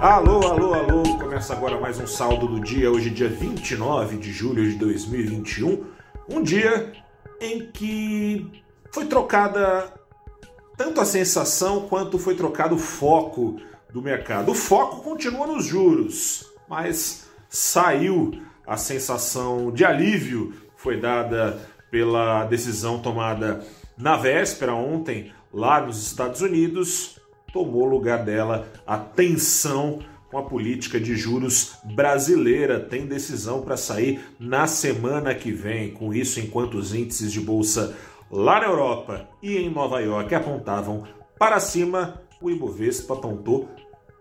Alô, alô, alô! Começa agora mais um saldo do dia, hoje dia 29 de julho de 2021. Um dia em que foi trocada tanto a sensação quanto foi trocado o foco do mercado. O foco continua nos juros, mas saiu a sensação de alívio foi dada pela decisão tomada na véspera ontem lá nos Estados Unidos tomou lugar dela a tensão com a política de juros brasileira. Tem decisão para sair na semana que vem. Com isso, enquanto os índices de bolsa lá na Europa e em Nova York apontavam para cima, o Ibovespa apontou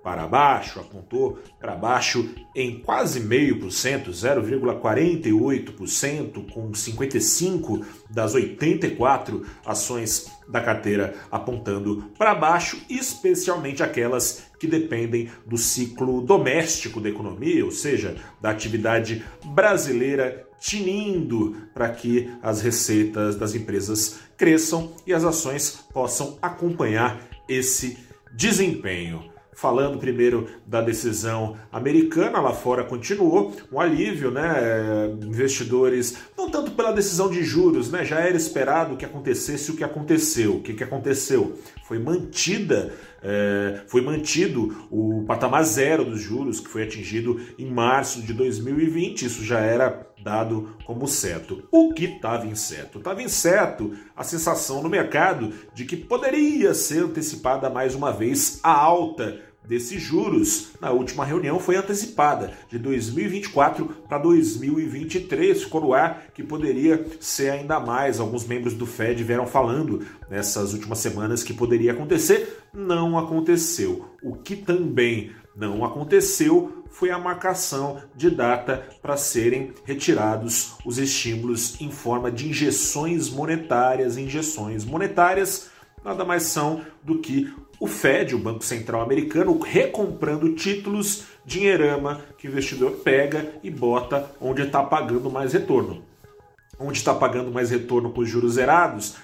para baixo, apontou para baixo em quase meio por cento, 0,48%, com 55 das 84 ações da carteira apontando para baixo, especialmente aquelas que dependem do ciclo doméstico da economia, ou seja, da atividade brasileira tinindo para que as receitas das empresas cresçam e as ações possam acompanhar esse desempenho. Falando primeiro da decisão americana, lá fora continuou um alívio, né? Investidores, não tanto pela decisão de juros, né? Já era esperado que acontecesse o que aconteceu. O que, que aconteceu? Foi mantida é, foi mantido o patamar zero dos juros, que foi atingido em março de 2020. Isso já era dado como certo. O que estava incerto? Estava incerto a sensação no mercado de que poderia ser antecipada mais uma vez a alta desses juros na última reunião foi antecipada de 2024 para 2023. Ficou no ar que poderia ser ainda mais. Alguns membros do Fed vieram falando nessas últimas semanas que poderia acontecer. Não aconteceu. O que também não aconteceu foi a marcação de data para serem retirados os estímulos em forma de injeções monetárias. Injeções monetárias nada mais são do que o Fed, o Banco Central Americano, recomprando títulos, dinheirama que o investidor pega e bota onde está pagando mais retorno. Onde está pagando mais retorno com os juros zerados?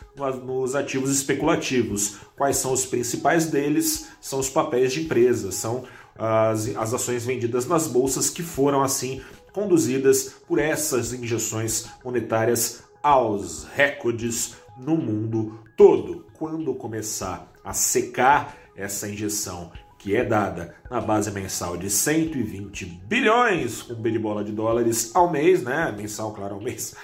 Nos ativos especulativos. Quais são os principais deles? São os papéis de empresa, são as, as ações vendidas nas bolsas que foram assim conduzidas por essas injeções monetárias aos recordes no mundo todo. Quando começar a secar essa injeção que é dada na base mensal de 120 bilhões com B de dólares ao mês, né? Mensal, claro, ao mês.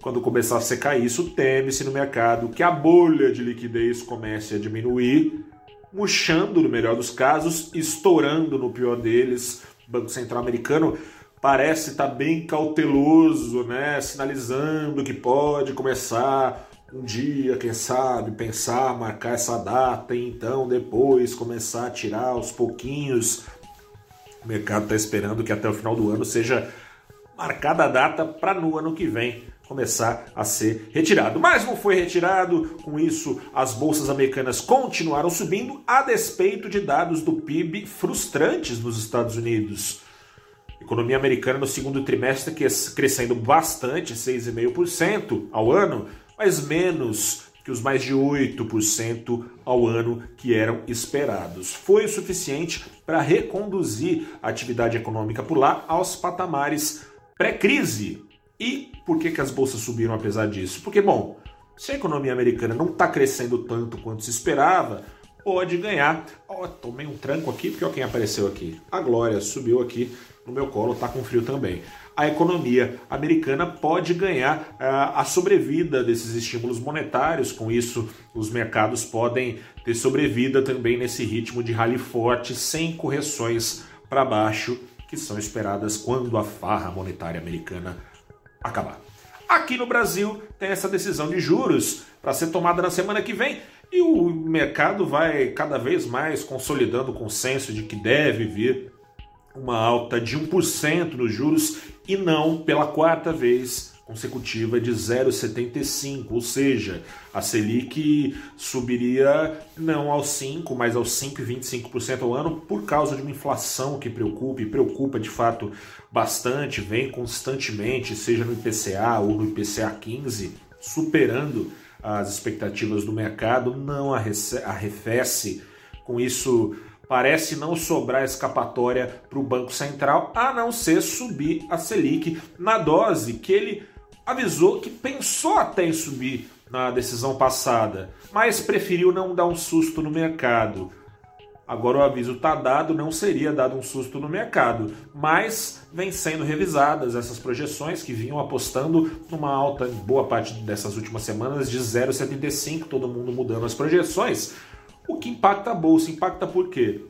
Quando começar a secar isso, teme-se no mercado que a bolha de liquidez comece a diminuir, murchando no melhor dos casos, estourando no pior deles. O Banco Central Americano parece estar bem cauteloso, né? Sinalizando que pode começar um dia, quem sabe, pensar, marcar essa data e então depois começar a tirar aos pouquinhos. O mercado está esperando que até o final do ano seja marcada a data para no ano que vem começar a ser retirado. Mas não foi retirado, com isso as bolsas americanas continuaram subindo a despeito de dados do PIB frustrantes nos Estados Unidos. Economia americana no segundo trimestre crescendo bastante, 6,5% ao ano, mas menos que os mais de 8% ao ano que eram esperados. Foi o suficiente para reconduzir a atividade econômica por lá aos patamares pré-crise. E por que, que as bolsas subiram apesar disso? Porque, bom, se a economia americana não está crescendo tanto quanto se esperava, pode ganhar. Oh, tomei um tranco aqui porque ó, quem apareceu aqui. A Glória subiu aqui no meu colo, tá com frio também a economia americana pode ganhar uh, a sobrevida desses estímulos monetários. Com isso, os mercados podem ter sobrevida também nesse ritmo de rally forte, sem correções para baixo, que são esperadas quando a farra monetária americana acabar. Aqui no Brasil tem essa decisão de juros para ser tomada na semana que vem. E o mercado vai cada vez mais consolidando o consenso de que deve vir uma alta de 1% nos juros e não pela quarta vez consecutiva de 0,75, ou seja, a Selic subiria não aos 5, mas aos 5,25% ao ano por causa de uma inflação que preocupa e preocupa de fato bastante, vem constantemente, seja no IPCA ou no IPCA 15, superando as expectativas do mercado, não arrefece com isso parece não sobrar escapatória para o Banco Central, a não ser subir a Selic na dose que ele avisou que pensou até em subir na decisão passada, mas preferiu não dar um susto no mercado. Agora o aviso está dado, não seria dado um susto no mercado, mas vem sendo revisadas essas projeções que vinham apostando numa alta boa parte dessas últimas semanas de 0,75, todo mundo mudando as projeções, o que impacta a bolsa. Impacta por quê?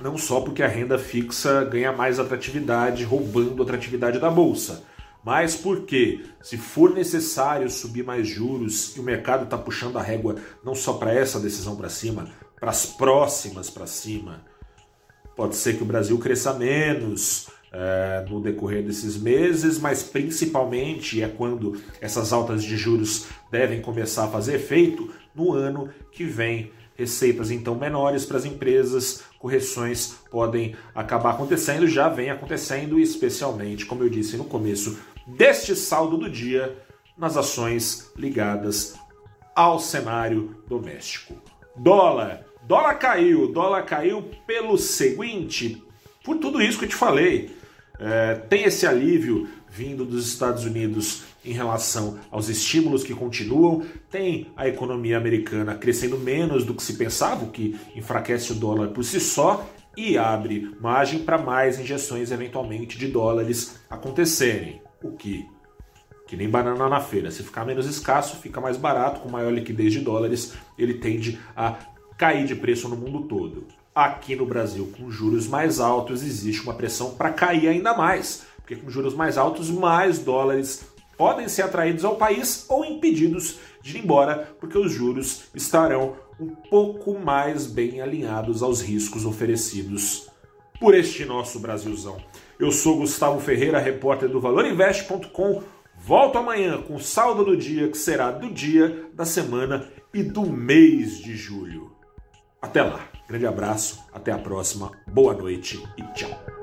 Não só porque a renda fixa ganha mais atratividade, roubando a atratividade da bolsa mas porque, se for necessário subir mais juros e o mercado está puxando a régua não só para essa decisão para cima, para as próximas para cima, pode ser que o Brasil cresça menos é, no decorrer desses meses, mas principalmente é quando essas altas de juros devem começar a fazer efeito no ano que vem. Receitas então menores para as empresas, correções podem acabar acontecendo, já vem acontecendo, especialmente, como eu disse no começo deste saldo do dia, nas ações ligadas ao cenário doméstico. Dólar. Dólar caiu. Dólar caiu pelo seguinte, por tudo isso que eu te falei. É, tem esse alívio vindo dos Estados Unidos em relação aos estímulos que continuam, tem a economia americana crescendo menos do que se pensava, o que enfraquece o dólar por si só e abre margem para mais injeções eventualmente de dólares acontecerem. O que? Que nem banana na feira. Se ficar menos escasso, fica mais barato, com maior liquidez de dólares, ele tende a cair de preço no mundo todo. Aqui no Brasil, com juros mais altos, existe uma pressão para cair ainda mais, porque com juros mais altos, mais dólares podem ser atraídos ao país ou impedidos de ir embora, porque os juros estarão um pouco mais bem alinhados aos riscos oferecidos por este nosso Brasilzão. Eu sou Gustavo Ferreira, repórter do ValorInvest.com. Volto amanhã com o saldo do dia, que será do dia, da semana e do mês de julho. Até lá. Grande abraço, até a próxima, boa noite e tchau.